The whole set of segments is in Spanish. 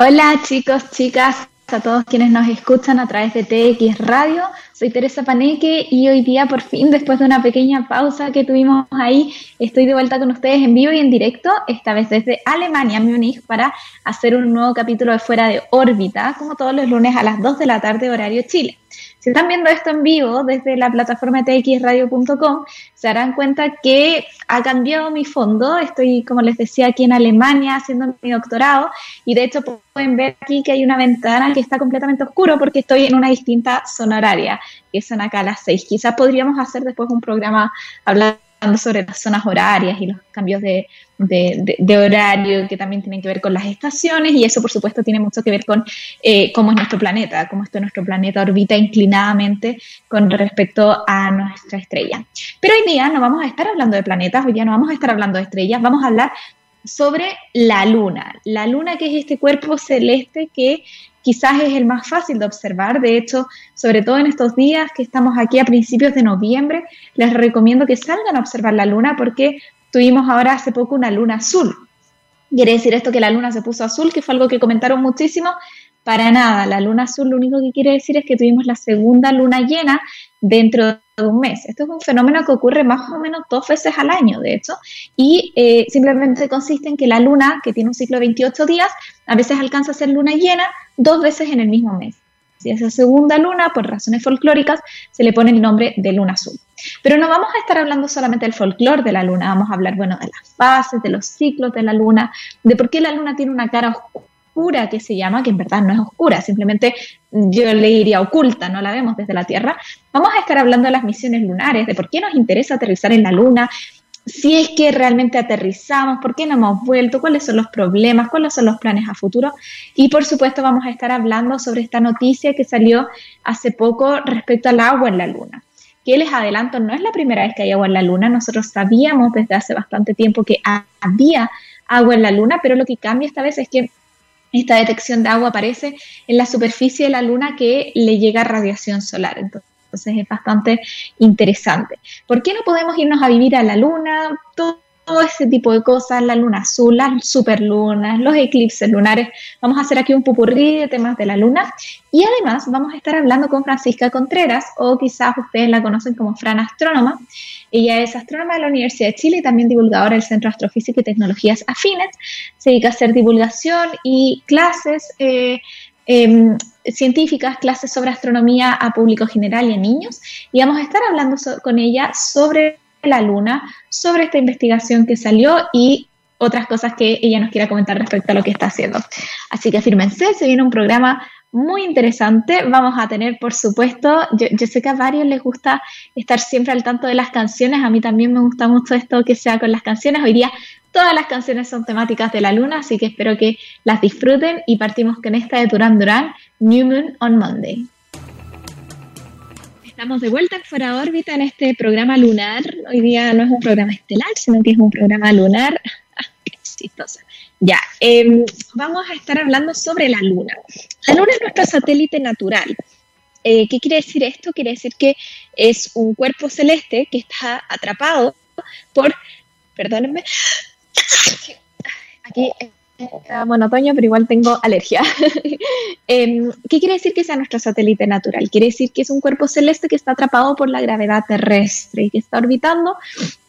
Hola chicos, chicas, a todos quienes nos escuchan a través de TX Radio. Soy Teresa Paneque y hoy día por fin, después de una pequeña pausa que tuvimos ahí, estoy de vuelta con ustedes en vivo y en directo, esta vez desde Alemania, Múnich, para hacer un nuevo capítulo de Fuera de órbita, como todos los lunes a las 2 de la tarde horario Chile. Si están viendo esto en vivo desde la plataforma txradio.com, se darán cuenta que ha cambiado mi fondo. Estoy, como les decía, aquí en Alemania haciendo mi doctorado y de hecho pueden ver aquí que hay una ventana que está completamente oscuro porque estoy en una distinta zona horaria, que son acá las seis. Quizás podríamos hacer después un programa hablando sobre las zonas horarias y los cambios de, horario que también tienen que ver con las estaciones y eso por supuesto tiene mucho que ver con eh, cómo es nuestro planeta, cómo este nuestro planeta orbita inclinadamente con respecto a nuestra estrella. Pero hoy día no vamos a estar hablando de planetas, hoy día no vamos a estar hablando de estrellas, vamos a hablar sobre la luna. La luna que es este cuerpo celeste que quizás es el más fácil de observar. De hecho, sobre todo en estos días que estamos aquí a principios de noviembre, les recomiendo que salgan a observar la luna porque tuvimos ahora hace poco una luna azul. Quiere decir esto que la luna se puso azul, que fue algo que comentaron muchísimo. Para nada, la luna azul lo único que quiere decir es que tuvimos la segunda luna llena dentro de un mes. Esto es un fenómeno que ocurre más o menos dos veces al año, de hecho, y eh, simplemente consiste en que la luna, que tiene un ciclo de 28 días, a veces alcanza a ser luna llena dos veces en el mismo mes. Si esa segunda luna, por razones folclóricas, se le pone el nombre de luna azul. Pero no vamos a estar hablando solamente del folclore de la luna, vamos a hablar, bueno, de las fases, de los ciclos de la luna, de por qué la luna tiene una cara oscura que se llama, que en verdad no es oscura, simplemente yo le diría oculta, no la vemos desde la Tierra. Vamos a estar hablando de las misiones lunares, de por qué nos interesa aterrizar en la Luna, si es que realmente aterrizamos, por qué no hemos vuelto, cuáles son los problemas, cuáles son los planes a futuro. Y por supuesto vamos a estar hablando sobre esta noticia que salió hace poco respecto al agua en la Luna. Que les adelanto, no es la primera vez que hay agua en la Luna, nosotros sabíamos desde hace bastante tiempo que había agua en la Luna, pero lo que cambia esta vez es que esta detección de agua aparece en la superficie de la Luna que le llega radiación solar. Entonces es bastante interesante. ¿Por qué no podemos irnos a vivir a la Luna? Todo ese tipo de cosas, la luna azul, las superlunas, los eclipses lunares. Vamos a hacer aquí un pupurrí de temas de la luna y además vamos a estar hablando con Francisca Contreras o quizás ustedes la conocen como Fran Astrónoma. Ella es astrónoma de la Universidad de Chile y también divulgadora del Centro Astrofísica y Tecnologías Afines. Se dedica a hacer divulgación y clases eh, em, científicas, clases sobre astronomía a público general y a niños. Y vamos a estar hablando con ella sobre la Luna sobre esta investigación que salió y otras cosas que ella nos quiera comentar respecto a lo que está haciendo. Así que fírmense, se viene un programa muy interesante. Vamos a tener, por supuesto, yo, sé que a varios les gusta estar siempre al tanto de las canciones, a mí también me gusta mucho esto que sea con las canciones. Hoy día todas las canciones son temáticas de la luna, así que espero que las disfruten y partimos con esta de Duran Duran, New Moon on Monday. Estamos de vuelta fuera de órbita en este programa lunar. Hoy día no es un programa estelar, sino que es un programa lunar. Ah, qué chistosa. Ya, em, vamos a estar hablando sobre la Luna. La Luna es nuestro satélite natural. Eh, ¿Qué quiere decir esto? Quiere decir que es un cuerpo celeste que está atrapado por, perdónenme, aquí bueno, otoño, pero igual tengo alergia. Em, ¿Qué quiere decir que sea nuestro satélite natural? Quiere decir que es un cuerpo celeste que está atrapado por la gravedad terrestre y que está orbitando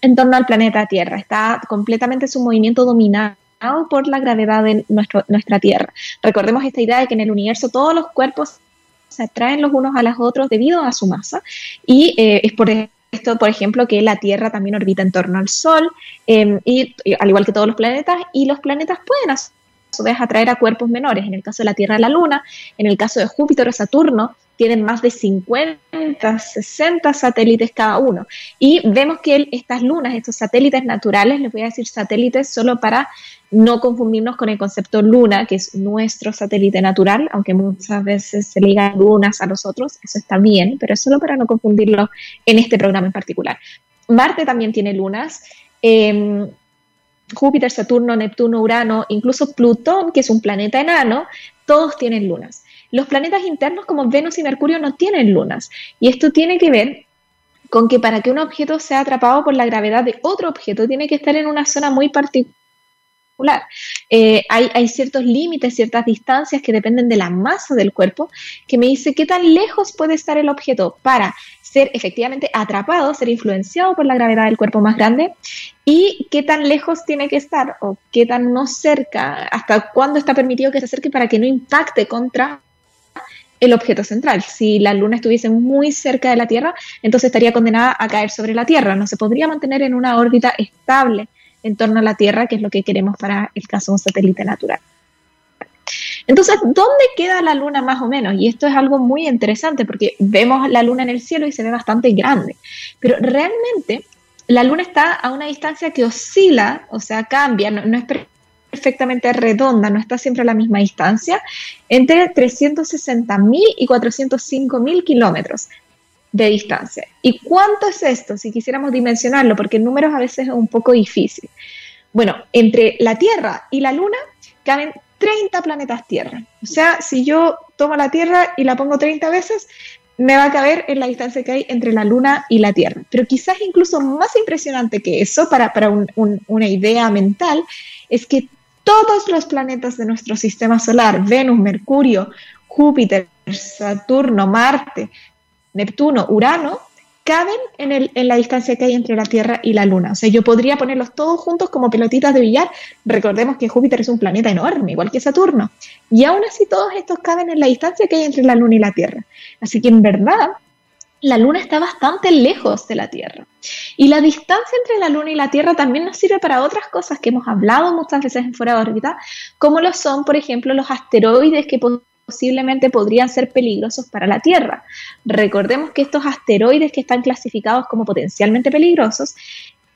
en torno al planeta Tierra. Está completamente su movimiento dominado por la gravedad de nuestro, nuestra Tierra. Recordemos esta idea de que en el universo todos los cuerpos se atraen los unos a los otros debido a su masa y eh, es por esto, por ejemplo, que la Tierra también orbita en torno al Sol, em, y, al igual que todos los planetas, y los planetas pueden atraer a cuerpos menores. En el caso de la Tierra, la Luna, en el caso de Júpiter o Saturno, tienen más de 50, 60 satélites cada uno. Y vemos que estas lunas, estos satélites naturales, les voy a decir satélites solo para no confundirnos con el concepto luna, que es nuestro satélite natural, aunque muchas veces se ligan lunas a los otros, eso está bien, pero es solo para no confundirlo en este programa en particular. Marte también tiene lunas. Em, Júpiter, Saturno, Neptuno, Urano, incluso Plutón, que es un planeta enano, todos tienen lunas. Los planetas internos como Venus y Mercurio no tienen lunas. Y esto tiene que ver con que para que un objeto sea atrapado por la gravedad de otro objeto tiene que estar en una zona muy particular Eh, hay, hay, ciertos límites, ciertas distancias que dependen de la masa del cuerpo, que me dice qué tan lejos puede estar el objeto para ser efectivamente atrapado, ser influenciado por la gravedad del cuerpo más grande y qué tan lejos tiene que estar o qué tan no cerca, hasta cuándo está permitido que se acerque para que no impacte contra el objeto central. Si la Luna estuviese muy cerca de la Tierra, entonces estaría condenada a caer sobre la Tierra. No se podría mantener en una órbita estable en torno a la Tierra, que es lo que queremos para el caso de un satélite natural. Entonces, ¿dónde queda la Luna más o menos? Y esto es algo muy interesante porque vemos la Luna en el cielo y se ve bastante grande, pero realmente la Luna está a una distancia que oscila, o sea, cambia, no, es perfectamente redonda, no está siempre a la misma distancia, entre 360.000 y 405.000 kilómetros de distancia. ¿Y cuánto es esto? Si quisiéramos dimensionarlo, porque en números a veces es un poco difícil. Bueno, entre la Tierra y la Luna caben 30 planetas Tierra. O sea, si yo tomo la Tierra y la pongo 30 veces, me va a caber en la distancia que hay entre la Luna y la Tierra. Pero quizás incluso más impresionante que eso, para, para una idea mental, es que todos los planetas de nuestro sistema solar, Venus, Mercurio, Júpiter, Saturno, Marte, Neptuno, Urano, caben en, el, en, la distancia que hay entre la Tierra y la Luna. O sea, yo podría ponerlos todos juntos como pelotitas de billar. Recordemos que Júpiter es un planeta enorme, igual que Saturno. Y aún así todos estos caben en la distancia que hay entre la Luna y la Tierra. Así que en verdad, la Luna está bastante lejos de la Tierra. Y la distancia entre la Luna y la Tierra también nos sirve para otras cosas que hemos hablado muchas veces en fuera de órbita, como lo son, por ejemplo, los asteroides que posiblemente podrían ser peligrosos para la Tierra. Recordemos que estos asteroides que están clasificados como potencialmente peligrosos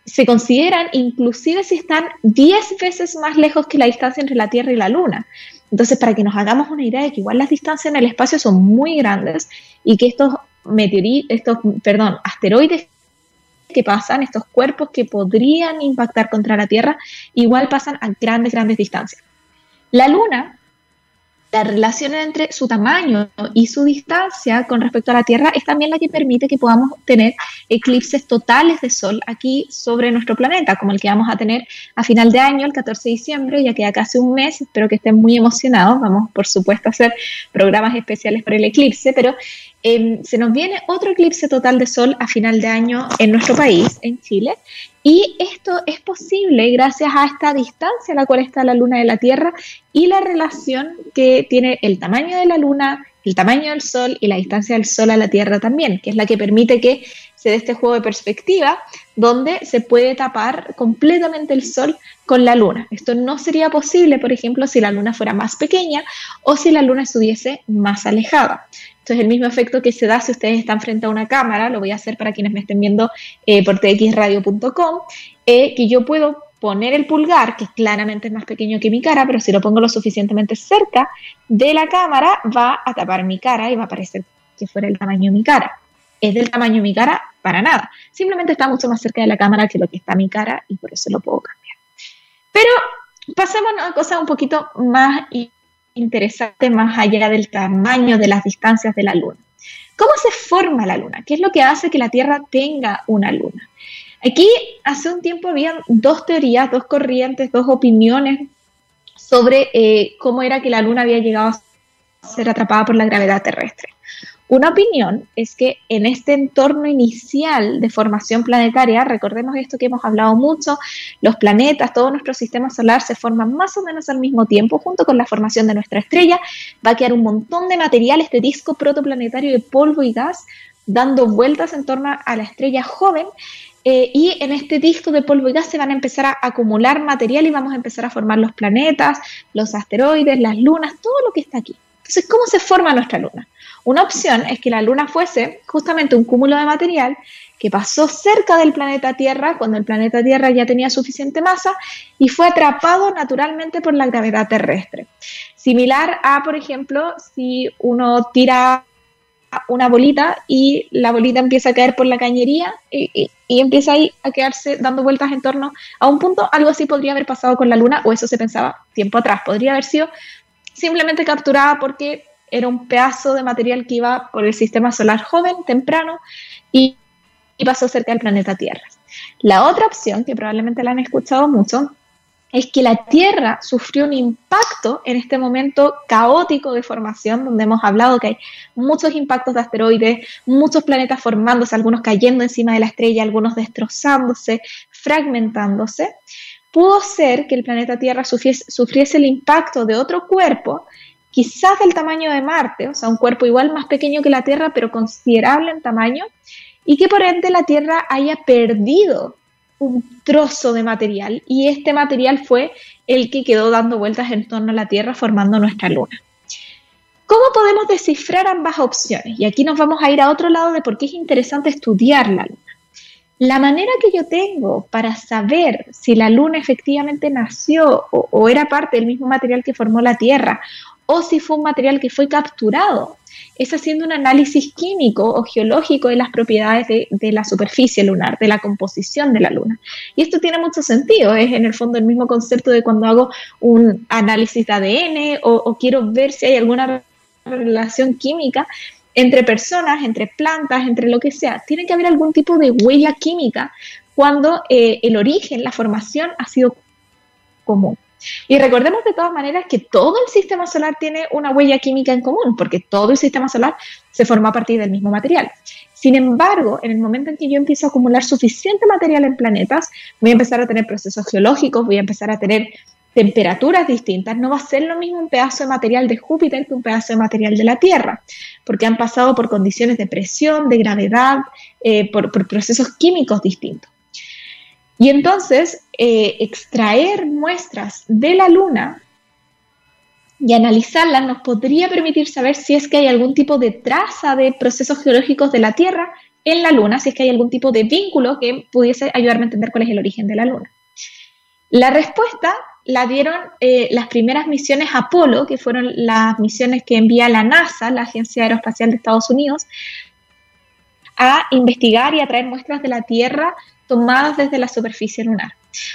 se consideran inclusive si están 10 veces más lejos que la distancia entre la Tierra y la Luna. Entonces, para que nos hagamos una idea de que igual las distancias en el espacio son muy grandes y que estos meteoritos, estos, perdón, asteroides que pasan, estos cuerpos que podrían impactar contra la Tierra, igual pasan a grandes, grandes distancias. La Luna la relación entre su tamaño y su distancia con respecto a la Tierra es también la que permite que podamos tener eclipses totales de Sol aquí sobre nuestro planeta, como el que vamos a tener a final de año, el 14 de diciembre, ya queda casi un mes, espero que estén muy emocionados, vamos por supuesto a hacer programas especiales por el eclipse, pero em, se nos viene otro eclipse total de Sol a final de año en nuestro país, en Chile, y esto es posible gracias a esta distancia a la cual está la Luna de la Tierra y la relación que tiene el tamaño de la Luna, el tamaño del Sol y la distancia del Sol a la Tierra también, que es la que permite que se dé este juego de perspectiva donde se puede tapar completamente el Sol con la Luna. Esto no sería posible, por ejemplo, si la Luna fuera más pequeña o si la Luna estuviese más alejada. Entonces, el mismo efecto que se da si ustedes están frente a una cámara, lo voy a hacer para quienes me estén viendo eh, por txradio.com, eh, que yo puedo poner el pulgar, que claramente es más pequeño que mi cara, pero si lo pongo lo suficientemente cerca de la cámara, va a tapar mi cara y va a parecer que fuera el tamaño de mi cara. ¿Es del tamaño de mi cara? Para nada. Simplemente está mucho más cerca de la cámara que lo que está mi cara y por eso lo puedo cambiar. Pero pasemos a una cosa un poquito más interesante más allá del tamaño de las distancias de la Luna. ¿Cómo se forma la Luna? ¿Qué es lo que hace que la Tierra tenga una Luna? Aquí hace un tiempo había dos teorías, dos corrientes, dos opiniones sobre eh, cómo era que la Luna había llegado a ser atrapada por la gravedad terrestre. Una opinión es que en este entorno inicial de formación planetaria, recordemos esto que hemos hablado mucho, los planetas, todo nuestro sistema solar se forman más o menos al mismo tiempo, junto con la formación de nuestra estrella, va a quedar un montón de material, este disco protoplanetario de polvo y gas, dando vueltas en torno a la estrella joven, eh, y en este disco de polvo y gas se van a empezar a acumular material y vamos a empezar a formar los planetas, los asteroides, las lunas, todo lo que está aquí. Entonces, ¿cómo se forma nuestra luna? Una opción es que la Luna fuese justamente un cúmulo de material que pasó cerca del planeta Tierra cuando el planeta Tierra ya tenía suficiente masa y fue atrapado naturalmente por la gravedad terrestre. Similar a, por ejemplo, si uno tira una bolita y la bolita empieza a caer por la cañería y, empieza ahí a quedarse dando vueltas en torno a un punto, algo así podría haber pasado con la Luna o eso se pensaba tiempo atrás, podría haber sido simplemente capturada porque era un pedazo de material que iba por el sistema solar joven, temprano, y, pasó cerca del planeta Tierra. La otra opción, que probablemente la han escuchado mucho, es que la Tierra sufrió un impacto en este momento caótico de formación, donde hemos hablado que hay muchos impactos de asteroides, muchos planetas formándose, algunos cayendo encima de la estrella, algunos destrozándose, fragmentándose, pudo ser que el planeta Tierra sufriese, el impacto de otro cuerpo, quizás del tamaño de Marte, o sea, un cuerpo igual más pequeño que la Tierra, pero considerable en tamaño, y que por ende la Tierra haya perdido un trozo de material y este material fue el que quedó dando vueltas en torno a la Tierra formando nuestra luna. ¿Cómo podemos descifrar ambas opciones? Y aquí nos vamos a ir a otro lado de por qué es interesante estudiar la luna. La manera que yo tengo para saber si la luna efectivamente nació o, era parte del mismo material que formó la Tierra o si fue un material que fue capturado es haciendo un análisis químico o geológico de las propiedades de, la superficie lunar, de la composición de la luna. Y esto tiene mucho sentido, es en el fondo el mismo concepto de cuando hago un análisis de ADN o, quiero ver si hay alguna relación química entre personas, entre plantas, entre lo que sea. Tiene que haber algún tipo de huella química cuando eh, el origen, la formación ha sido común. Y recordemos de todas maneras que todo el sistema solar tiene una huella química en común, porque todo el sistema solar se forma a partir del mismo material. Sin embargo, en el momento en que yo empiezo a acumular suficiente material en planetas, voy a empezar a tener procesos geológicos, voy a empezar a tener temperaturas distintas, no va a ser lo mismo un pedazo de material de Júpiter que un pedazo de material de la Tierra, porque han pasado por condiciones de presión, de gravedad, eh, por procesos químicos distintos. Y entonces, eh, extraer muestras de la Luna y analizarlas nos podría permitir saber si es que hay algún tipo de traza de procesos geológicos de la Tierra en la Luna, si es que hay algún tipo de vínculo que pudiese ayudarme a entender cuál es el origen de la Luna. La respuesta la dieron eh, las primeras misiones Apolo, que fueron las misiones que envía la NASA, la Agencia Aeroespacial de Estados Unidos, a investigar y a traer muestras de la Tierra tomadas desde la superficie lunar.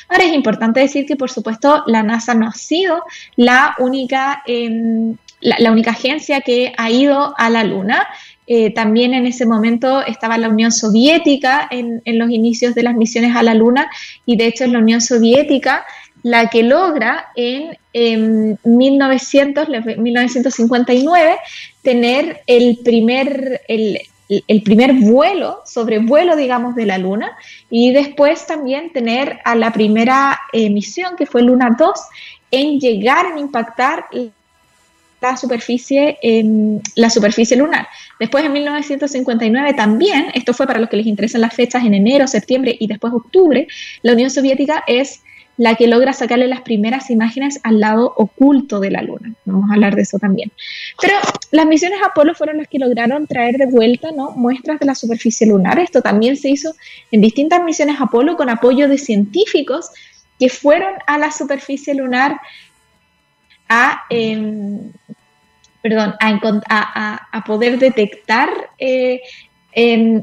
Ahora es importante decir que, por supuesto, la NASA no ha sido la única, em, la, única agencia que ha ido a la Luna. Eh, también en ese momento estaba la Unión Soviética en, los inicios de las misiones a la Luna y de hecho es la Unión Soviética la que logra en, 1900, 1959 tener el primer, el, primer vuelo, sobrevuelo, digamos, de la Luna, y después también tener a la primera misión, que fue Luna 2, en llegar a impactar la superficie, en la superficie lunar. Después, en 1959 también, esto fue para los que les interesan las fechas en enero, septiembre y después octubre, la Unión Soviética es la que logra sacarle las primeras imágenes al lado oculto de la Luna. Vamos a hablar de eso también. Pero las misiones Apolo fueron las que lograron traer de vuelta ¿no? muestras de la superficie lunar. Esto también se hizo en distintas misiones Apolo con apoyo de científicos que fueron a la superficie lunar a, em, perdón, a, poder detectar eh,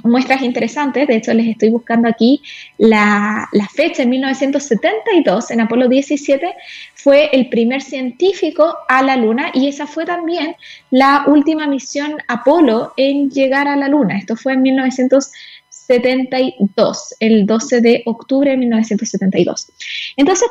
muestras interesantes, de hecho les estoy buscando aquí la, fecha, en 1972, en Apolo 17, fue el primer científico a la Luna y esa fue también la última misión Apolo en llegar a la Luna. Esto fue en 1972, el 12 de octubre de 1972. Entonces,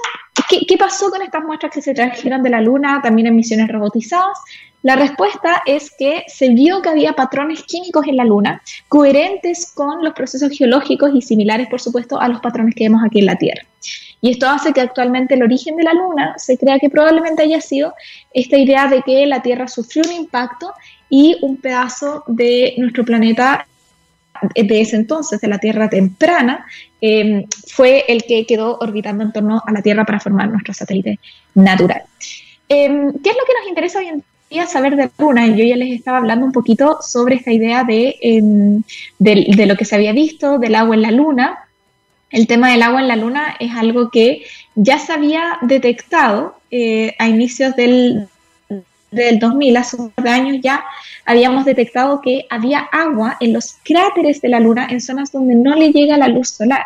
¿qué, ¿qué, pasó con estas muestras que se trajeron de la Luna, también en misiones robotizadas? La respuesta es que se vio que había patrones químicos en la Luna coherentes con los procesos geológicos y similares, por supuesto, a los patrones que vemos aquí en la Tierra. Y esto hace que actualmente el origen de la Luna se crea que probablemente haya sido esta idea de que la Tierra sufrió un impacto y un pedazo de nuestro planeta de ese entonces, de la Tierra temprana, em, fue el que quedó orbitando en torno a la Tierra para formar nuestro satélite natural. Em, ¿Qué es lo que nos interesa hoy en día? saber de Luna, y yo ya les estaba hablando un poquito sobre esta idea em, de, de, lo que se había visto, del agua en la Luna. El tema del agua en la Luna es algo que ya se había detectado eh, a inicios del, del 2000, hace un par de años ya habíamos detectado que había agua en los cráteres de la Luna en zonas donde no le llega la luz solar.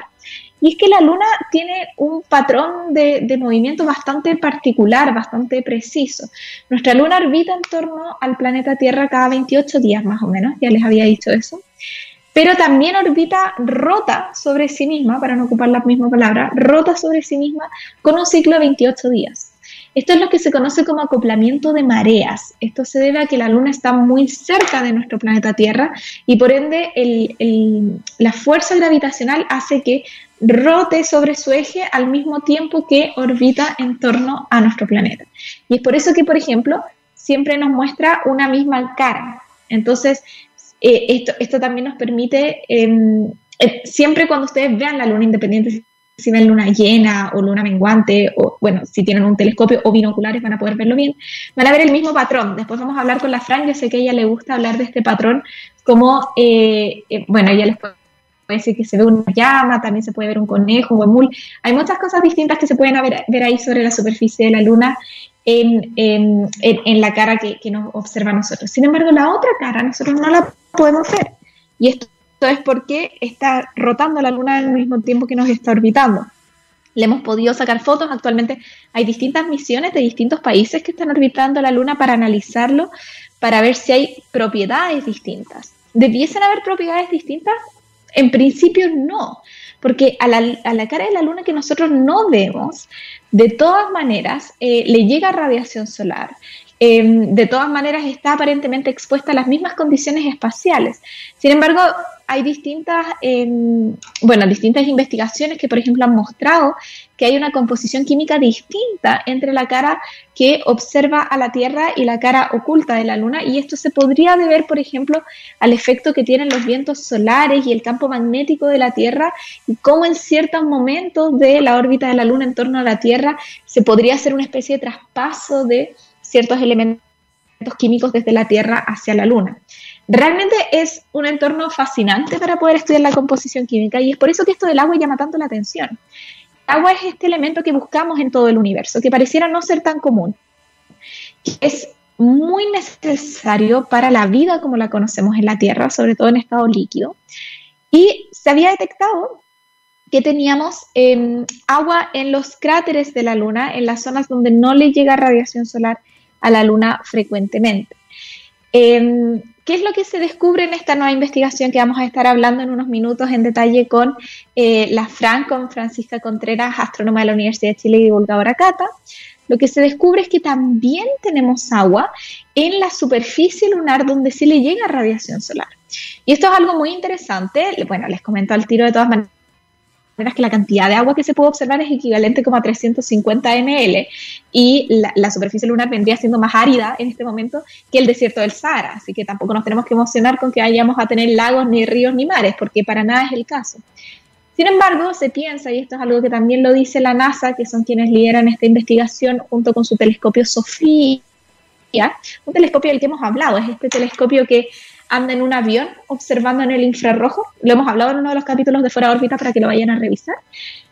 Y es que la Luna tiene un patrón de, movimiento bastante particular, bastante preciso. Nuestra Luna orbita en torno al planeta Tierra cada 28 días más o menos, ya les había dicho eso. pero también orbita rota sobre sí misma, para no ocupar la misma palabra, rota sobre sí misma con un ciclo de 28 días. Esto es lo que se conoce como acoplamiento de mareas. Esto se debe a que la Luna está muy cerca de nuestro planeta Tierra y por ende la fuerza gravitacional hace que rote sobre su eje al mismo tiempo que orbita en torno a nuestro planeta. Y es por eso que, por ejemplo, siempre nos muestra una misma cara. Entonces, eh, esto, esto, también nos permite, em, eh, siempre cuando ustedes vean la luna independiente, si ven luna llena o luna menguante, o bueno, si tienen un telescopio o binoculares van a poder verlo bien, van a ver el mismo patrón. Después vamos a hablar con la Fran, yo sé que a ella le gusta hablar de este patrón, como, eh, bueno, ella les puede decir que se ve una llama, también se puede ver un conejo, un mul. Hay muchas cosas distintas que se pueden ver, ver ahí sobre la superficie de la luna en, en, en, la cara que, que, nos observa a nosotros. Sin embargo, la otra cara nosotros no la podemos ver. Y esto es porque está rotando la luna al mismo tiempo que nos está orbitando. Le hemos podido sacar fotos. Actualmente hay distintas misiones de distintos países que están orbitando la luna para analizarlo, para ver si hay propiedades distintas. ¿Debiesen haber propiedades distintas? En principio no, porque a la, cara de la luna que nosotros no vemos, de todas maneras, eh, le llega radiación solar. Em, de todas maneras está aparentemente expuesta a las mismas condiciones espaciales. Sin embargo, hay distintas, em, bueno, distintas investigaciones que, por ejemplo, han mostrado que hay una composición química distinta entre la cara que observa a la Tierra y la cara oculta de la Luna, y esto se podría deber, por ejemplo, al efecto que tienen los vientos solares y el campo magnético de la Tierra, y cómo en ciertos momentos de la órbita de la Luna en torno a la Tierra se podría hacer una especie de traspaso de ciertos elementos químicos desde la Tierra hacia la Luna. Realmente es un entorno fascinante para poder estudiar la composición química y es por eso que esto del agua llama tanto la atención. Agua es este elemento que buscamos en todo el universo, que pareciera no ser tan común. Es muy necesario para la vida como la conocemos en la Tierra, sobre todo en estado líquido. Y se había detectado que teníamos em, agua en los cráteres de la Luna, en las zonas donde no le llega radiación solar a la Luna frecuentemente. Em, ¿Qué es lo que se descubre en esta nueva investigación que vamos a estar hablando en unos minutos en detalle con eh, la Fran, con Francisca Contreras, astrónoma de la Universidad de Chile y divulgadora Cata? Lo que se descubre es que también tenemos agua en la superficie lunar donde sí le llega radiación solar. Y esto es algo muy interesante. Bueno, les comento al tiro de todas maneras que la cantidad de agua que se puede observar es equivalente como a 350 ml y la, superficie lunar vendría siendo más árida en este momento que el desierto del Sahara, así que tampoco nos tenemos que emocionar con que vayamos a tener lagos, ni ríos, ni mares, porque para nada es el caso. Sin embargo, se piensa, y esto es algo que también lo dice la NASA, que son quienes lideran esta investigación junto con su telescopio SOFIA, un telescopio del que hemos hablado, es este telescopio que anda en un avión observando en el infrarrojo. Lo hemos hablado en uno de los capítulos de Fuera de órbita para que lo vayan a revisar.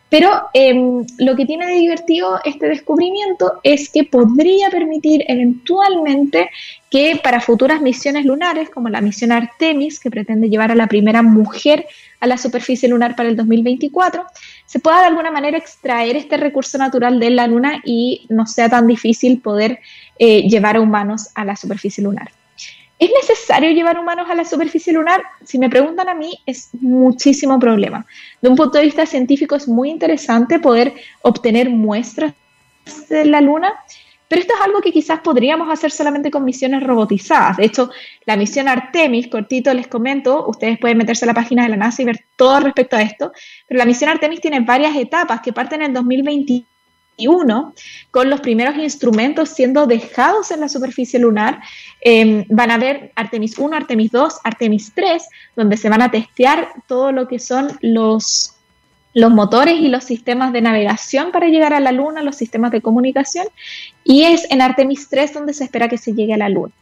Pero em, lo que tiene de divertido este descubrimiento es que podría permitir eventualmente que para futuras misiones lunares, como la misión Artemis, que pretende llevar a la primera mujer a la superficie lunar para el 2024, se pueda de alguna manera extraer este recurso natural de la Luna y no sea tan difícil poder eh, llevar a humanos a la superficie lunar. ¿Es necesario llevar humanos a la superficie lunar? Si me preguntan a mí, es muchísimo problema. De un punto de vista científico es muy interesante poder obtener muestras de la Luna, pero esto es algo que quizás podríamos hacer solamente con misiones robotizadas. De hecho, la misión Artemis, cortito les comento, ustedes pueden meterse a la página de la NASA y ver todo respecto a esto, pero la misión Artemis tiene varias etapas que parten en el 2021 con los primeros instrumentos siendo dejados en la superficie lunar. Em, van a ver Artemis 1, Artemis 2, Artemis 3, donde se van a testear todo lo que son los, los motores y los sistemas de navegación para llegar a la Luna, los sistemas de comunicación, y es en Artemis 3 donde se espera que se llegue a la Luna.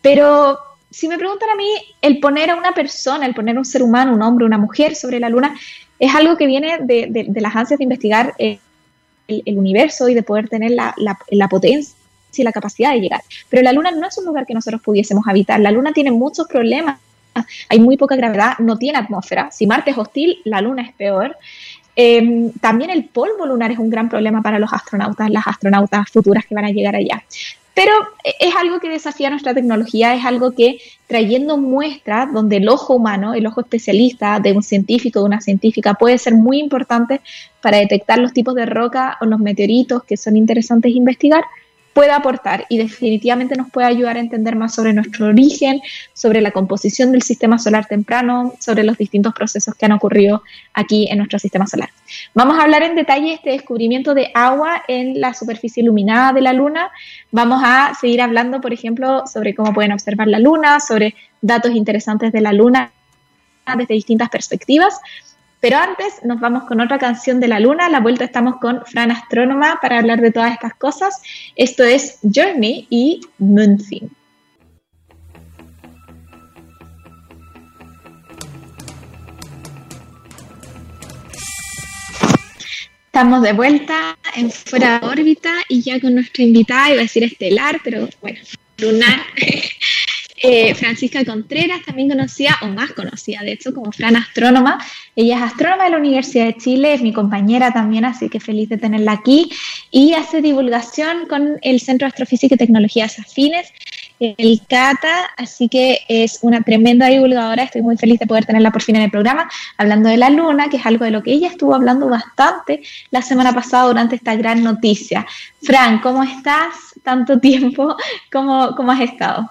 Pero si me preguntan a mí, el poner a una persona, el poner un ser humano, un hombre, una mujer sobre la Luna, es algo que viene de, las ansias de investigar eh, el, universo y de poder tener la, la, potencia y la capacidad de llegar. Pero la Luna no es un lugar que nosotros pudiésemos habitar. La Luna tiene muchos problemas. Hay muy poca gravedad, no tiene atmósfera. Si Marte es hostil, la Luna es peor. Em, también el polvo lunar es un gran problema para los astronautas, las astronautas futuras que van a llegar allá. Pero eh, es algo que desafía nuestra tecnología, es algo que trayendo muestras donde el ojo humano, el ojo especialista de un científico, de una científica, puede ser muy importante para detectar los tipos de roca o los meteoritos que son interesantes investigar, puede aportar y definitivamente nos puede ayudar a entender más sobre nuestro origen, sobre la composición del sistema solar temprano, sobre los distintos procesos que han ocurrido aquí en nuestro sistema solar. Vamos a hablar en detalle de este descubrimiento de agua en la superficie iluminada de la Luna. Vamos a seguir hablando, por ejemplo, sobre cómo pueden observar la Luna, sobre datos interesantes de la Luna desde distintas perspectivas. Pero antes nos vamos con otra canción de la luna. A la vuelta estamos con Fran Astrónoma para hablar de todas estas cosas. Esto es Journey y Moonthing. Estamos de vuelta en fuera de órbita y ya con nuestra invitada, iba a decir estelar, pero bueno, lunar, Eh, Francisca Contreras, también conocida, o más conocida de hecho, como Fran Astrónoma. Ella es astrónoma de la Universidad de Chile, es mi compañera también, así que feliz de tenerla aquí. Y hace divulgación con el Centro de Astrofísica y Tecnologías Afines, el CATA, así que es una tremenda divulgadora. Estoy muy feliz de poder tenerla por fin en el programa, hablando de la luna, que es algo de lo que ella estuvo hablando bastante la semana pasada durante esta gran noticia. Fran, ¿cómo estás? Tanto tiempo, ¿cómo, cómo has estado?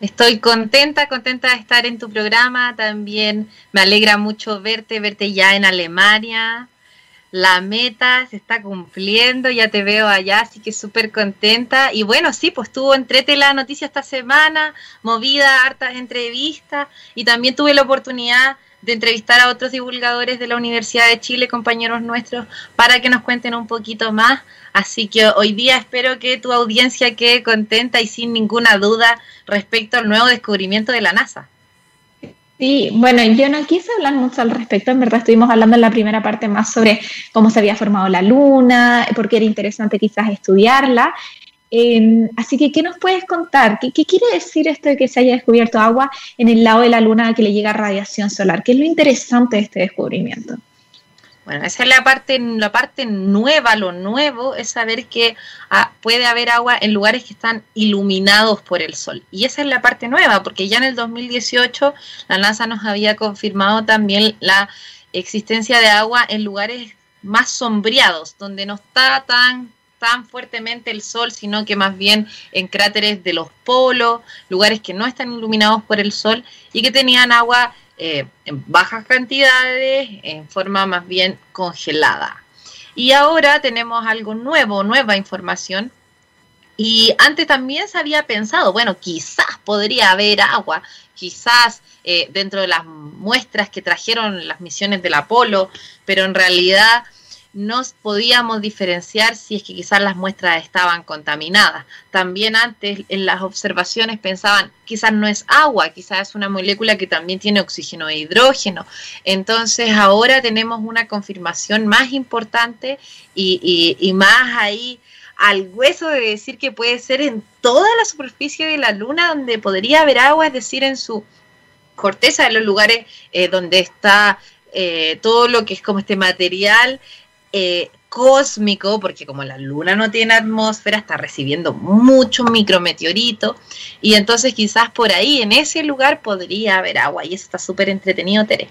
Estoy contenta, contenta de estar en tu programa. También me alegra mucho verte, verte ya en Alemania. La meta se está cumpliendo, ya te veo allá, así que súper contenta. Y bueno, sí, pues tuvo entrete la noticia esta semana, movida, hartas entrevistas, y también tuve la oportunidad de entrevistar a otros divulgadores de la Universidad de Chile, compañeros nuestros, para que nos cuenten un poquito más. Así que hoy día espero que tu audiencia quede contenta y sin ninguna duda respecto al nuevo descubrimiento de la NASA. Sí, bueno, yo no quise hablar mucho al respecto, en verdad estuvimos hablando en la primera parte más sobre cómo se había formado la Luna, porque era interesante quizás estudiarla, Em, así que, ¿qué nos puedes contar? ¿Qué, quiere decir esto de que se haya descubierto agua en el lado de la Luna que le llega radiación solar? ¿Qué es lo interesante de este descubrimiento? Bueno, esa es la parte, la parte nueva, lo nuevo es saber que ah, puede haber agua en lugares que están iluminados por el sol. Y esa es la parte nueva, porque ya en el 2018 la NASA nos había confirmado también la existencia de agua en lugares más sombreados, donde no está tan tan fuertemente el sol, sino que más bien en cráteres de los polos, lugares que no están iluminados por el sol y que tenían agua eh, en bajas cantidades, en forma más bien congelada. Y ahora tenemos algo nuevo, nueva información. Y antes también se había pensado, bueno, quizás podría haber agua, quizás eh, dentro de las muestras que trajeron las misiones del Apolo, pero en realidad no podíamos diferenciar si es que quizás las muestras estaban contaminadas. También antes en las observaciones pensaban, quizás no es agua, quizás es una molécula que también tiene oxígeno e hidrógeno. Entonces ahora tenemos una confirmación más importante y, más ahí al hueso de decir que puede ser en toda la superficie de la Luna donde podría haber agua, es decir, en su corteza, en los lugares eh, donde está eh, todo lo que es como este material eh, cósmico, porque como la luna no tiene atmósfera, está recibiendo mucho micrometeorito, y entonces quizás por ahí, en ese lugar, podría haber agua, y eso está súper entretenido, Tere.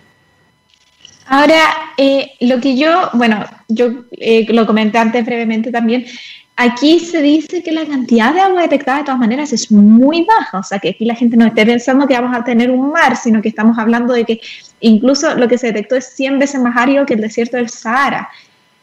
Ahora, eh, lo que yo, bueno, yo eh, lo comenté antes brevemente también, aquí se dice que la cantidad de agua detectada de todas maneras es muy baja, o sea que aquí la gente no esté pensando que vamos a tener un mar, sino que estamos hablando de que incluso lo que se detectó es 100 veces más árido que el desierto del Sahara.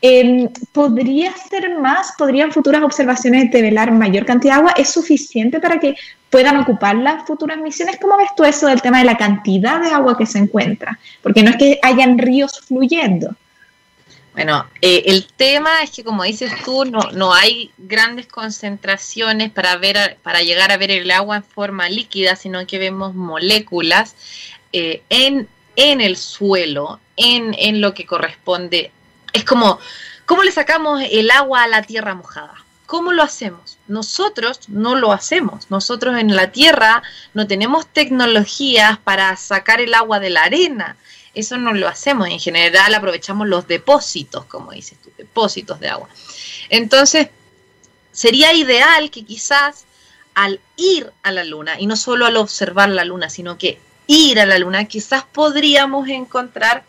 Em, ¿Podría ser más? ¿Podrían futuras observaciones develar mayor cantidad de agua? ¿Es suficiente para que puedan ocupar las futuras misiones? ¿Cómo ves tú eso del tema de la cantidad de agua que se encuentra? Porque no es que hayan ríos fluyendo. Bueno, eh, el tema es que como dices tú, no, no hay grandes concentraciones para, ver, para llegar a ver el agua en forma líquida, sino que vemos moléculas eh, en, en el suelo, en, en lo que corresponde es como, ¿cómo le sacamos el agua a la tierra mojada? ¿Cómo lo hacemos? Nosotros no lo hacemos. Nosotros en la tierra no tenemos tecnologías para sacar el agua de la arena. Eso no lo hacemos. En general aprovechamos los depósitos, como dices tú, depósitos de agua. Entonces, sería ideal que quizás al ir a la luna, y no solo al observar la luna, sino que ir a la luna, quizás podríamos encontrar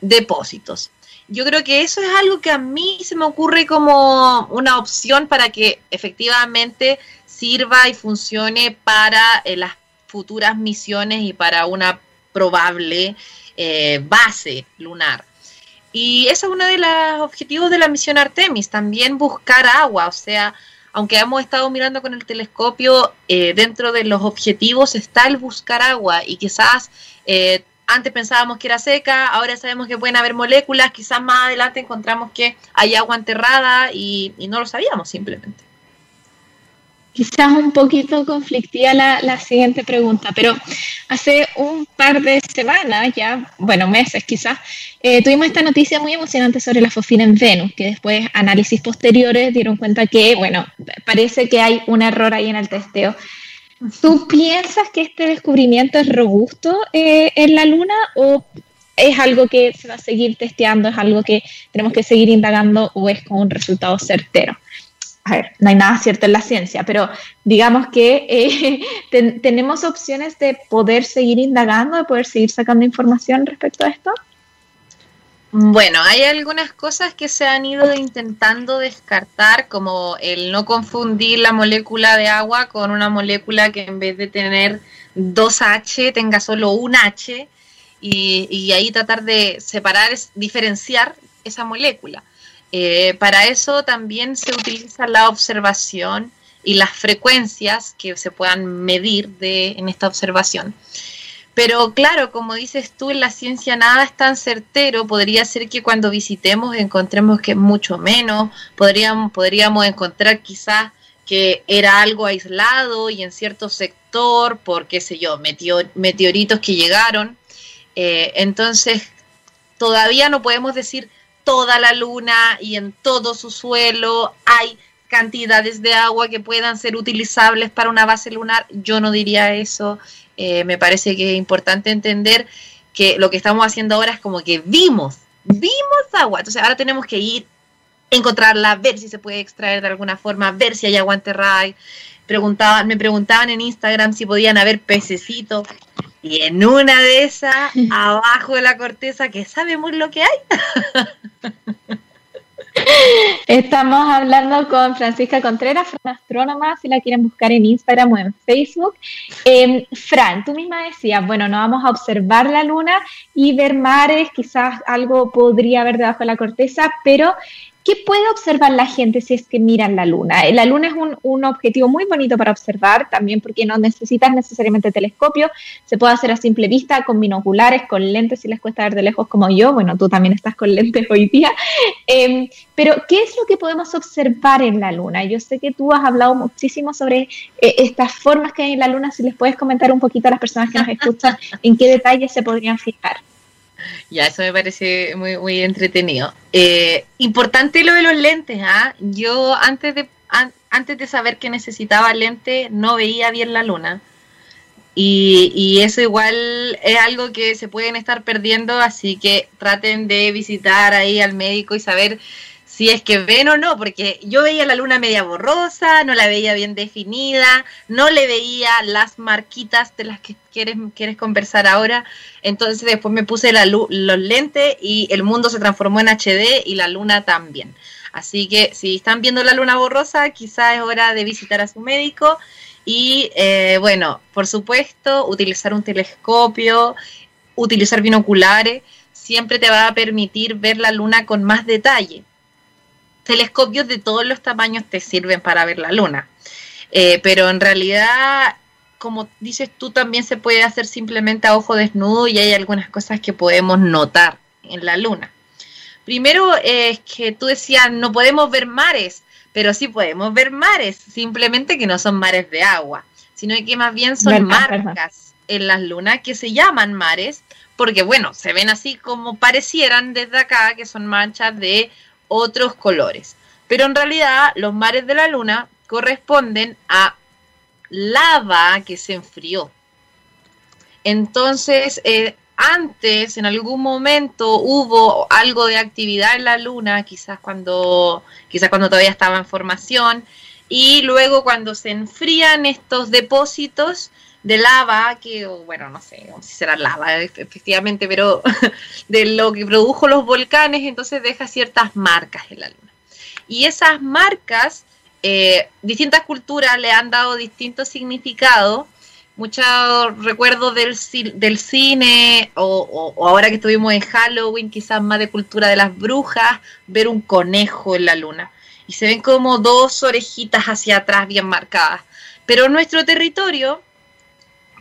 depósitos. Yo creo que eso es algo que a mí se me ocurre como una opción para que efectivamente sirva y funcione para eh, las futuras misiones y para una probable eh, base lunar. Y ese es uno de los objetivos de la misión Artemis, también buscar agua, o sea, aunque hemos estado mirando con el telescopio, eh, dentro de los objetivos está el buscar agua y quizás antes pensábamos que era seca, ahora sabemos que pueden haber moléculas, quizás más adelante encontramos que hay agua enterrada y no lo sabíamos simplemente quizás un poquito conflictiva la, siguiente pregunta, pero hace un par de semanas, ya, bueno, meses quizás, eh, tuvimos esta noticia muy emocionante sobre la fosfina en Venus, que después análisis posteriores dieron cuenta que, bueno, parece que hay un error ahí en el testeo. ¿Tú piensas que este descubrimiento es robusto eh, en la Luna o es algo que se va a seguir testeando, es algo que tenemos que seguir indagando o es con un resultado certero? a ver, no hay nada cierto en la ciencia, pero digamos que eh, tenemos opciones de poder seguir indagando, de poder seguir sacando información respecto a esto. Bueno, hay algunas cosas que se han ido intentando descartar, como el no confundir la molécula de agua con una molécula que en vez de tener dos H tenga solo un H y, y ahí tratar de separar, diferenciar esa molécula. Eh, para eso también se utiliza la observación y las frecuencias que se puedan medir de, en esta observación. Pero claro, como dices tú, en la ciencia nada es tan certero. Podría ser que cuando visitemos encontremos que mucho menos. Podríamos, podríamos encontrar quizás que era algo aislado y en cierto sector, por qué sé yo, meteoritos que llegaron. Eh, entonces, todavía no podemos decir toda la luna y en todo su suelo hay cantidades de agua que puedan ser utilizables para una base lunar. Yo no diría eso. Eh, me parece que es importante entender que lo que estamos haciendo ahora es como que vimos, vimos agua. Entonces ahora tenemos que ir, encontrarla, ver si se puede extraer de alguna forma, ver si hay agua enterrada. Preguntaban, me preguntaban en Instagram si podían haber pececitos. Y en una de esas, abajo de la corteza, que sabemos lo que hay. Estamos hablando con Francisca Contreras, astrónoma, si la quieren buscar en Instagram o en Facebook. Em, Fran, tú misma decías, bueno, no vamos a observar la luna y ver mares, quizás algo podría haber debajo de la corteza, pero ¿Qué puede observar la gente si es que miran la luna? La luna es un, objetivo muy bonito para observar, también porque no necesitas necesariamente telescopio, se puede hacer a simple vista, con binoculares, con lentes si les cuesta ver de lejos como yo, bueno, tú también estás con lentes hoy día, em, pero ¿qué es lo que podemos observar en la luna? Yo sé que tú has hablado muchísimo sobre eh, estas formas que hay en la luna, si les puedes comentar un poquito a las personas que nos escuchan en qué detalles se podrían fijar. Ya, eso me parece muy, muy entretenido. Eh, importante lo de los lentes, ¿ah? Yo antes de, antes de saber que necesitaba lentes no veía bien la luna. Y, y, eso igual es algo que se pueden estar perdiendo, así que traten de visitar ahí al médico y saber si es que ven o no, porque yo veía la luna media borrosa, no la veía bien definida, no le veía las marquitas de las que quieres, quieres conversar ahora. Entonces después me puse la los lentes y el mundo se transformó en HD y la luna también. Así que si están viendo la luna borrosa, quizás es hora de visitar a su médico. Y eh, bueno, por supuesto, utilizar un telescopio, utilizar binoculares, siempre te va a permitir ver la luna con más detalle telescopios de todos los tamaños te sirven para ver la luna. Eh, pero en realidad, como dices tú, también se puede hacer simplemente a ojo desnudo y hay algunas cosas que podemos notar en la luna. Primero es que tú decías, no podemos ver mares, pero sí podemos ver mares, simplemente que no son mares de agua, sino que más bien son marcas en las lunas que se llaman mares, porque bueno, se ven así como parecieran desde acá, que son manchas de otros colores. Pero en realidad los mares de la luna corresponden a lava que se enfrió. Entonces, eh, antes, en algún momento, hubo algo de actividad en la luna, quizás cuando, quizás cuando todavía estaba en formación, y luego cuando se enfrían estos depósitos de lava, que bueno, no sé si será lava efectivamente, pero de lo que produjo los volcanes, entonces deja ciertas marcas en la luna. Y esas marcas, eh, distintas culturas le han dado distintos significados. Muchos recuerdos del, del cine, o, ahora que estuvimos en Halloween, quizás más de cultura de las brujas, ver un conejo en la luna y se ven como dos orejitas hacia atrás bien marcadas. Pero nuestro territorio,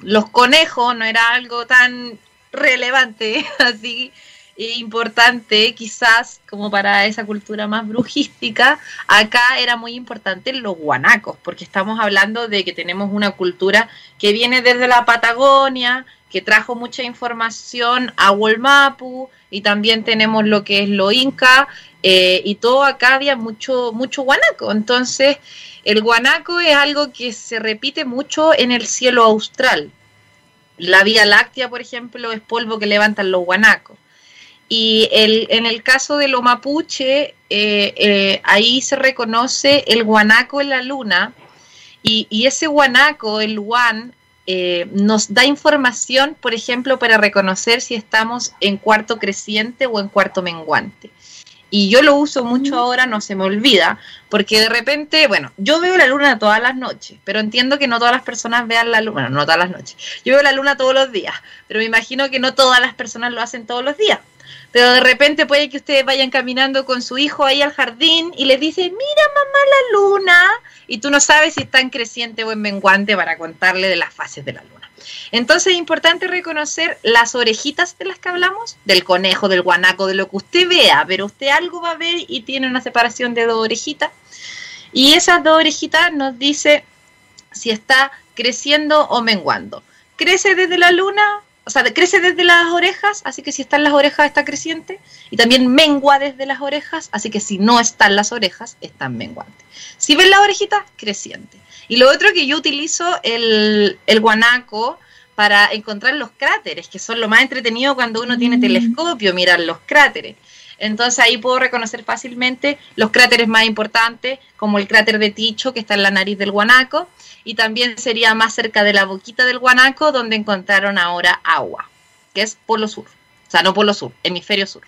los conejos no era algo tan relevante, así importante quizás como para esa cultura más brujística, acá era muy importante los guanacos, porque estamos hablando de que tenemos una cultura que viene desde la Patagonia, que trajo mucha información a Wolmapu, y también tenemos lo que es lo Inca, eh, y todo acá había mucho, mucho guanaco. Entonces, el guanaco es algo que se repite mucho en el cielo austral. La Vía Láctea, por ejemplo, es polvo que levantan los guanacos. Y el, en el caso de lo mapuche, eh, eh, ahí se reconoce el guanaco en la luna, y, y ese guanaco, el guan, eh, nos da información, por ejemplo, para reconocer si estamos en cuarto creciente o en cuarto menguante. Y yo lo uso mucho mm. ahora, no se me olvida, porque de repente, bueno, yo veo la luna todas las noches, pero entiendo que no todas las personas vean la luna, bueno, no todas las noches. Yo veo la luna todos los días, pero me imagino que no todas las personas lo hacen todos los días. Pero de repente puede que ustedes vayan caminando con su hijo ahí al jardín y les dice, mira mamá la luna, y tú no sabes si está en creciente o en menguante para contarle de las fases de la luna. Entonces es importante reconocer las orejitas de las que hablamos, del conejo, del guanaco, de lo que usted vea, pero usted algo va a ver y tiene una separación de dos orejitas. Y esas dos orejitas nos dice si está creciendo o menguando. Crece desde la luna, o sea, crece desde las orejas, así que si están las orejas está creciente, y también mengua desde las orejas, así que si no están las orejas, están menguantes. Si ven las orejitas, creciente. Y lo otro que yo utilizo el, el guanaco para encontrar los cráteres, que son lo más entretenido cuando uno tiene mm. telescopio, mirar los cráteres. Entonces ahí puedo reconocer fácilmente los cráteres más importantes, como el cráter de Ticho, que está en la nariz del guanaco, y también sería más cerca de la boquita del guanaco, donde encontraron ahora agua, que es Polo Sur. O sea, no Polo Sur, hemisferio sur.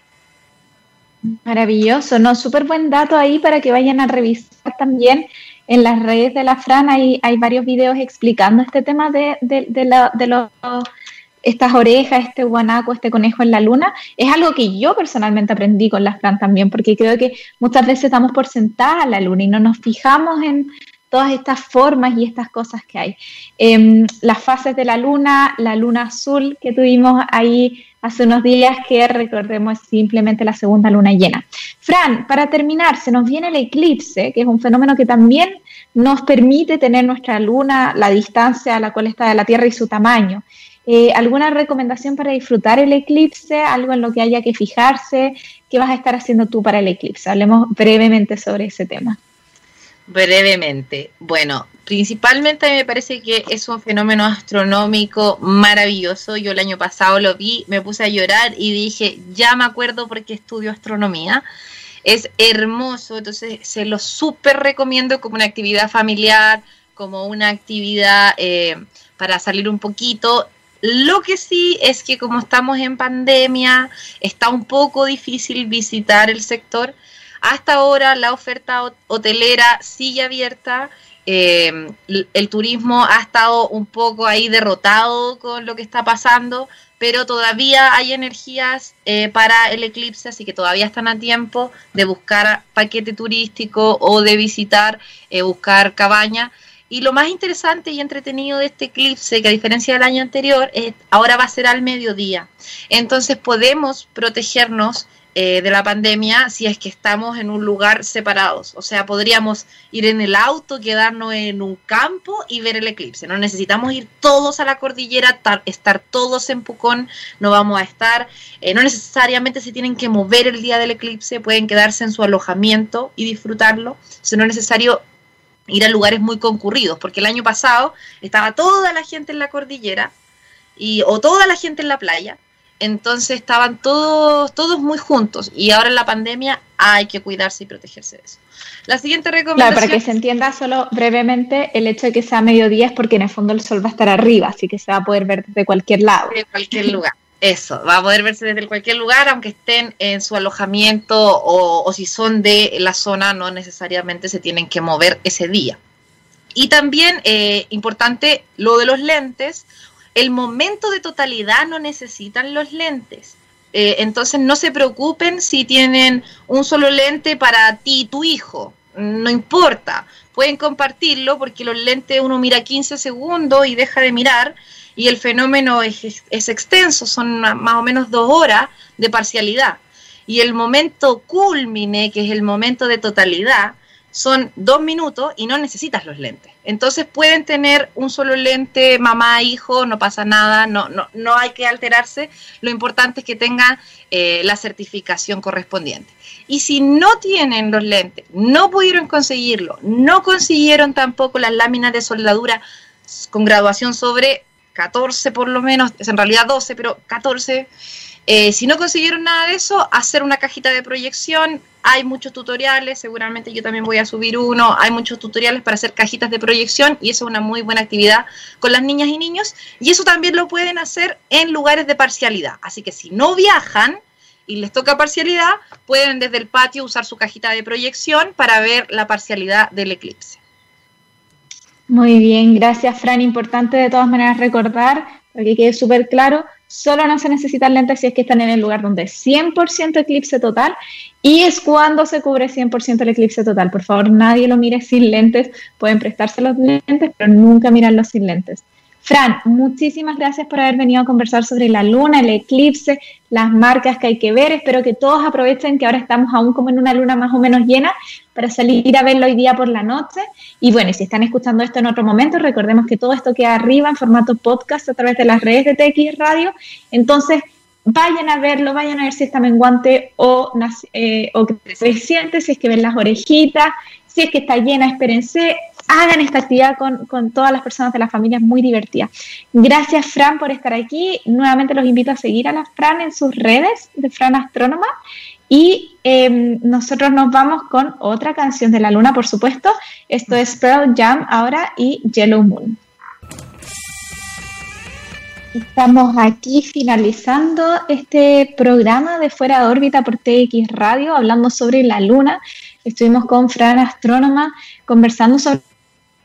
Maravilloso, ¿no? Súper buen dato ahí para que vayan a revisar también en las redes de la Fran. Hay, varios videos explicando este tema de los estas orejas, este guanaco, este conejo en la luna, es algo que yo personalmente aprendí con las Fran también, porque creo que muchas veces damos por sentada la luna y no nos fijamos en todas estas formas y estas cosas que hay. Em, las fases de la luna, la luna azul que tuvimos ahí hace unos días, que recordemos simplemente la segunda luna llena. Fran, para terminar, se nos viene el eclipse, que es un fenómeno que también nos permite tener nuestra luna, la distancia a la cual está de la Tierra y su tamaño. Eh, ¿Alguna recomendación para disfrutar el eclipse? ¿Algo en lo que haya que fijarse? ¿Qué vas a estar haciendo tú para el eclipse? Hablemos brevemente sobre ese tema. Brevemente. Bueno, principalmente me parece que es un fenómeno astronómico maravilloso. Yo el año pasado lo vi, me puse a llorar y dije, ya me acuerdo porque estudio astronomía. Es hermoso, entonces se lo súper recomiendo como una actividad familiar, como una actividad eh, para salir un poquito. Lo que sí es que como estamos en pandemia, está un poco difícil visitar el sector. Hasta ahora la oferta hotelera sigue abierta. Eh, el turismo ha estado un poco ahí derrotado con lo que está pasando, pero todavía hay energías eh, para el eclipse, así que todavía están a tiempo de buscar paquete turístico o de visitar, eh, buscar cabaña. Y lo más interesante y entretenido de este eclipse, que a diferencia del año anterior, es, ahora va a ser al mediodía. Entonces podemos protegernos eh, de la pandemia si es que estamos en un lugar separados. O sea, podríamos ir en el auto, quedarnos en un campo y ver el eclipse. No necesitamos ir todos a la cordillera, estar todos en Pucón, no vamos a estar. Eh, no necesariamente se tienen que mover el día del eclipse, pueden quedarse en su alojamiento y disfrutarlo. O no es necesario ir a lugares muy concurridos, porque el año pasado estaba toda la gente en la cordillera y, o toda la gente en la playa, entonces estaban todos, todos muy juntos y ahora en la pandemia hay que cuidarse y protegerse de eso. La siguiente recomendación. Claro, para que se entienda solo brevemente, el hecho de que sea mediodía es porque en el fondo el sol va a estar arriba, así que se va a poder ver desde cualquier lado. De cualquier lugar. Eso, va a poder verse desde cualquier lugar, aunque estén en su alojamiento o, si son de la zona, no necesariamente se tienen que mover ese día. Y también, eh, importante, lo de los lentes, el momento de totalidad no necesitan los lentes. Eh, entonces no se preocupen si tienen un solo lente para ti y tu hijo, no importa, pueden compartirlo porque los lentes uno mira 15 segundos y deja de mirar y el fenómeno es, es extenso, son más o menos dos horas de parcialidad. Y el momento culmine, que es el momento de totalidad, son dos minutos y no necesitas los lentes. Entonces pueden tener un solo lente, mamá, hijo, no pasa nada, no, no, no hay que alterarse. Lo importante es que tengan eh, la certificación correspondiente. Y si no tienen los lentes, no pudieron conseguirlo, no consiguieron tampoco las láminas de soldadura con graduación sobre 14 por lo menos, en realidad 12, pero 14 eh, si no consiguieron nada de eso, hacer una cajita de proyección. Hay muchos tutoriales, seguramente yo también voy a subir uno. Hay muchos tutoriales para hacer cajitas de proyección y eso es una muy buena actividad con las niñas y niños. Y eso también lo pueden hacer en lugares de parcialidad. Así que si no viajan y les toca parcialidad, pueden desde el patio usar su cajita de proyección para ver la parcialidad del eclipse. Muy bien, gracias Fran. Importante de todas maneras recordar, para que quede súper claro, Solo no se necesitan lentes si es que están en el lugar donde es 100% eclipse total y es cuando se cubre 100% el eclipse total. Por favor, nadie lo mire sin lentes. Pueden prestarse los lentes, pero nunca mirarlos sin lentes. Fran, muchísimas gracias por haber venido a conversar sobre la luna, el eclipse, las marcas que hay que ver. Espero que todos aprovechen que ahora estamos aún como en una luna más o menos llena para salir a verlo hoy día por la noche. Y bueno, si están escuchando esto en otro momento, recordemos que todo esto queda arriba en formato podcast a través de las redes de TX Radio. Entonces, vayan a verlo, vayan a ver si está menguante o, eh, o creciente, si es que ven las orejitas, si es que está llena, espérense, hagan esta actividad con, todas las personas de la familia, es muy divertida. Gracias, Fran, por estar aquí. Nuevamente los invito a seguir a la Fran en sus redes de Fran Astrónoma. Y em, nosotros nos vamos con otra canción de la luna, por supuesto. Esto es Pearl Jam ahora y Yellow Moon. Estamos aquí finalizando este programa de Fuera de órbita por TX Radio, hablando sobre la luna. Estuvimos con Fran Astrónoma conversando sobre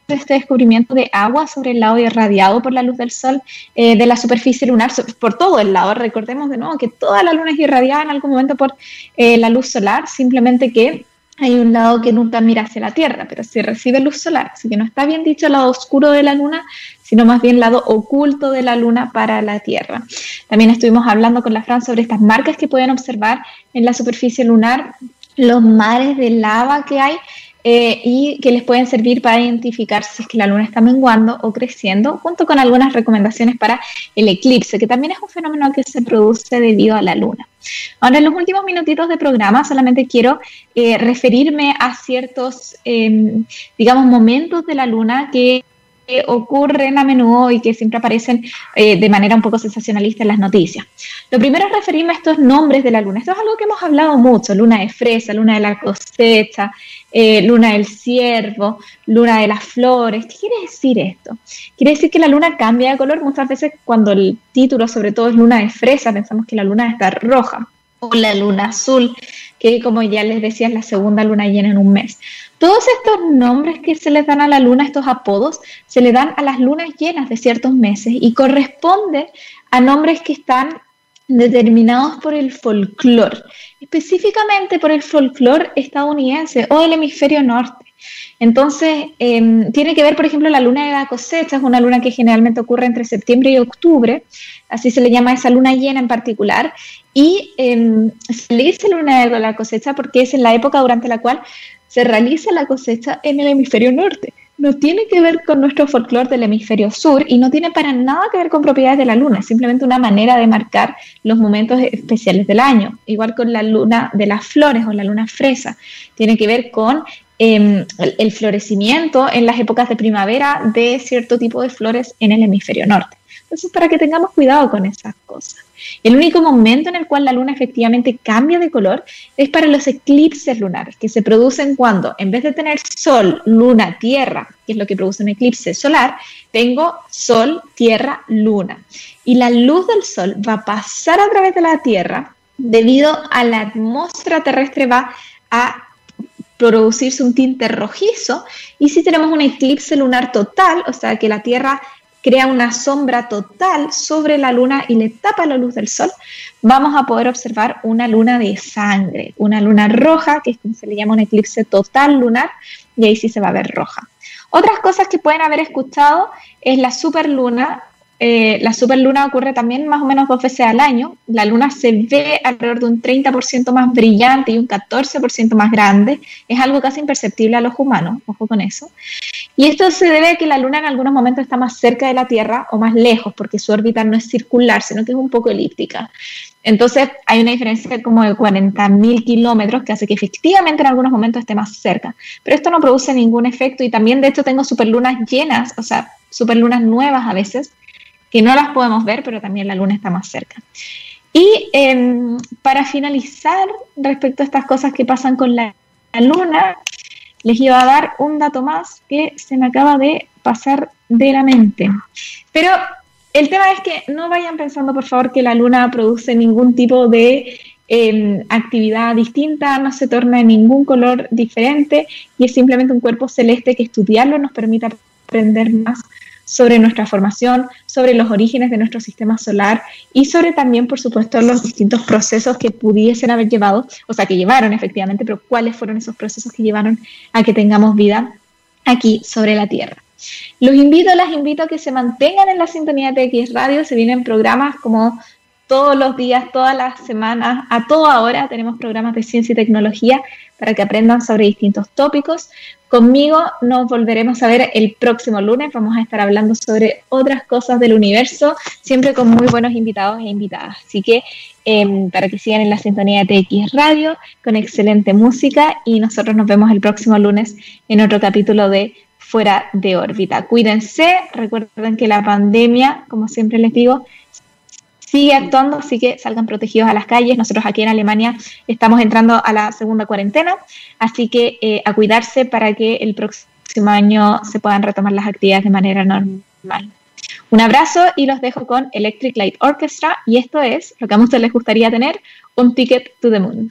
este descubrimiento de agua sobre el lado irradiado por la luz del sol eh, de la superficie lunar, por todo el lado. Recordemos de nuevo que toda la luna es irradiada en algún momento por eh, la luz solar, simplemente que hay un lado que nunca mira hacia la Tierra, pero sí recibe luz solar. Así que no está bien dicho el lado oscuro de la luna, sino más bien el lado oculto de la luna para la Tierra. También estuvimos hablando con la Fran sobre estas marcas que pueden observar en la superficie lunar, los mares de lava que hay eh, y que les pueden servir para identificar si es que la luna está menguando o creciendo, junto con algunas recomendaciones para el eclipse, que también es un fenómeno que se produce debido a la luna. Ahora, en los últimos minutitos de programa, solamente quiero eh, referirme a ciertos, em, digamos, momentos de la luna que ocurren a menudo y que siempre aparecen eh, de manera un poco sensacionalista en las noticias. Lo primero es referirme a estos nombres de la luna. Esto es algo que hemos hablado mucho, luna de fresa, luna de la cosecha, eh, luna del ciervo, luna de las flores. ¿Qué quiere decir esto? Quiere decir que la luna cambia de color. Muchas veces cuando el título sobre todo es luna de fresa, pensamos que la luna está roja o la luna azul, que como ya les decía es la segunda luna llena en un mes. Todos estos nombres que se les dan a la luna, estos apodos, se le dan a las lunas llenas de ciertos meses y corresponden a nombres que están determinados por el folclore, específicamente por el folclore estadounidense o del hemisferio norte. Entonces, em, tiene que ver, por ejemplo, la luna de la cosecha, es una luna que generalmente ocurre entre septiembre y octubre, así se le llama esa luna llena en particular, y em, se le dice luna de la cosecha porque es en la época durante la cual se realiza la cosecha en el hemisferio norte no tiene que ver con nuestro folclore del hemisferio sur y no tiene para nada que ver con propiedades de la luna, es simplemente una manera de marcar los momentos especiales del año. Igual con la luna de las flores o la luna fresa, tiene que ver con em, el, florecimiento en las épocas de primavera de cierto tipo de flores en el hemisferio norte. Eso es para que tengamos cuidado con esas cosas. El único momento en el cual la luna efectivamente cambia de color es para los eclipses lunares, que se producen cuando, en vez de tener sol, luna, tierra, que es lo que produce un eclipse solar, tengo sol, tierra, luna. Y la luz del sol va a pasar a través de la tierra debido a la atmósfera terrestre va a producirse un tinte rojizo y si tenemos un eclipse lunar total, o sea que la Tierra crea una sombra total sobre la luna y le tapa la luz del sol, vamos a poder observar una luna de sangre, una luna roja, que se le llama un eclipse total lunar, y ahí sí se va a ver roja. Otras cosas que pueden haber escuchado es la superluna eh, la superluna ocurre también más o menos dos veces al año. La luna se ve alrededor de un 30% más brillante y un 14% más grande. Es algo casi imperceptible a los humanos, ojo con eso. Y esto se debe a que la luna en algunos momentos está más cerca de la Tierra o más lejos, porque su órbita no es circular, sino que es un poco elíptica. Entonces hay una diferencia como de 40.000 kilómetros que hace que efectivamente en algunos momentos esté más cerca. Pero esto no produce ningún efecto y también de hecho tengo superlunas llenas, o sea, superlunas nuevas a veces, que no las podemos ver, pero también la luna está más cerca. Y em, para finalizar, respecto a estas cosas que pasan con la, luna, les iba a dar un dato más que se me acaba de pasar de la mente. Pero el tema es que no vayan pensando, por favor, que la luna produce ningún tipo de em, actividad distinta, no se torna en ningún color diferente y es simplemente un cuerpo celeste que estudiarlo nos permite aprender más sobre nuestra formación, sobre los orígenes de nuestro sistema solar y sobre también, por supuesto, los distintos procesos que pudiesen haber llevado, o sea, que llevaron efectivamente, pero cuáles fueron esos procesos que llevaron a que tengamos vida aquí sobre la Tierra. Los invito, las invito a que se mantengan en la sintonía de X Radio, se vienen programas como todos los días, todas las semanas, a toda hora tenemos programas de ciencia y tecnología para que aprendan sobre distintos tópicos. Conmigo nos volveremos a ver el próximo lunes. Vamos a estar hablando sobre otras cosas del universo, siempre con muy buenos invitados e invitadas. Así que em, para que sigan en la sintonía de TX Radio, con excelente música y nosotros nos vemos el próximo lunes en otro capítulo de Fuera de órbita. Cuídense, recuerden que la pandemia, como siempre les digo, sigue actuando, así que salgan protegidos a las calles. Nosotros aquí en Alemania estamos entrando a la segunda cuarentena, así que eh, a cuidarse para que el próximo año se puedan retomar las actividades de manera normal. Un abrazo y los dejo con Electric Light Orchestra y esto es lo que a muchos les gustaría tener, un ticket to the moon.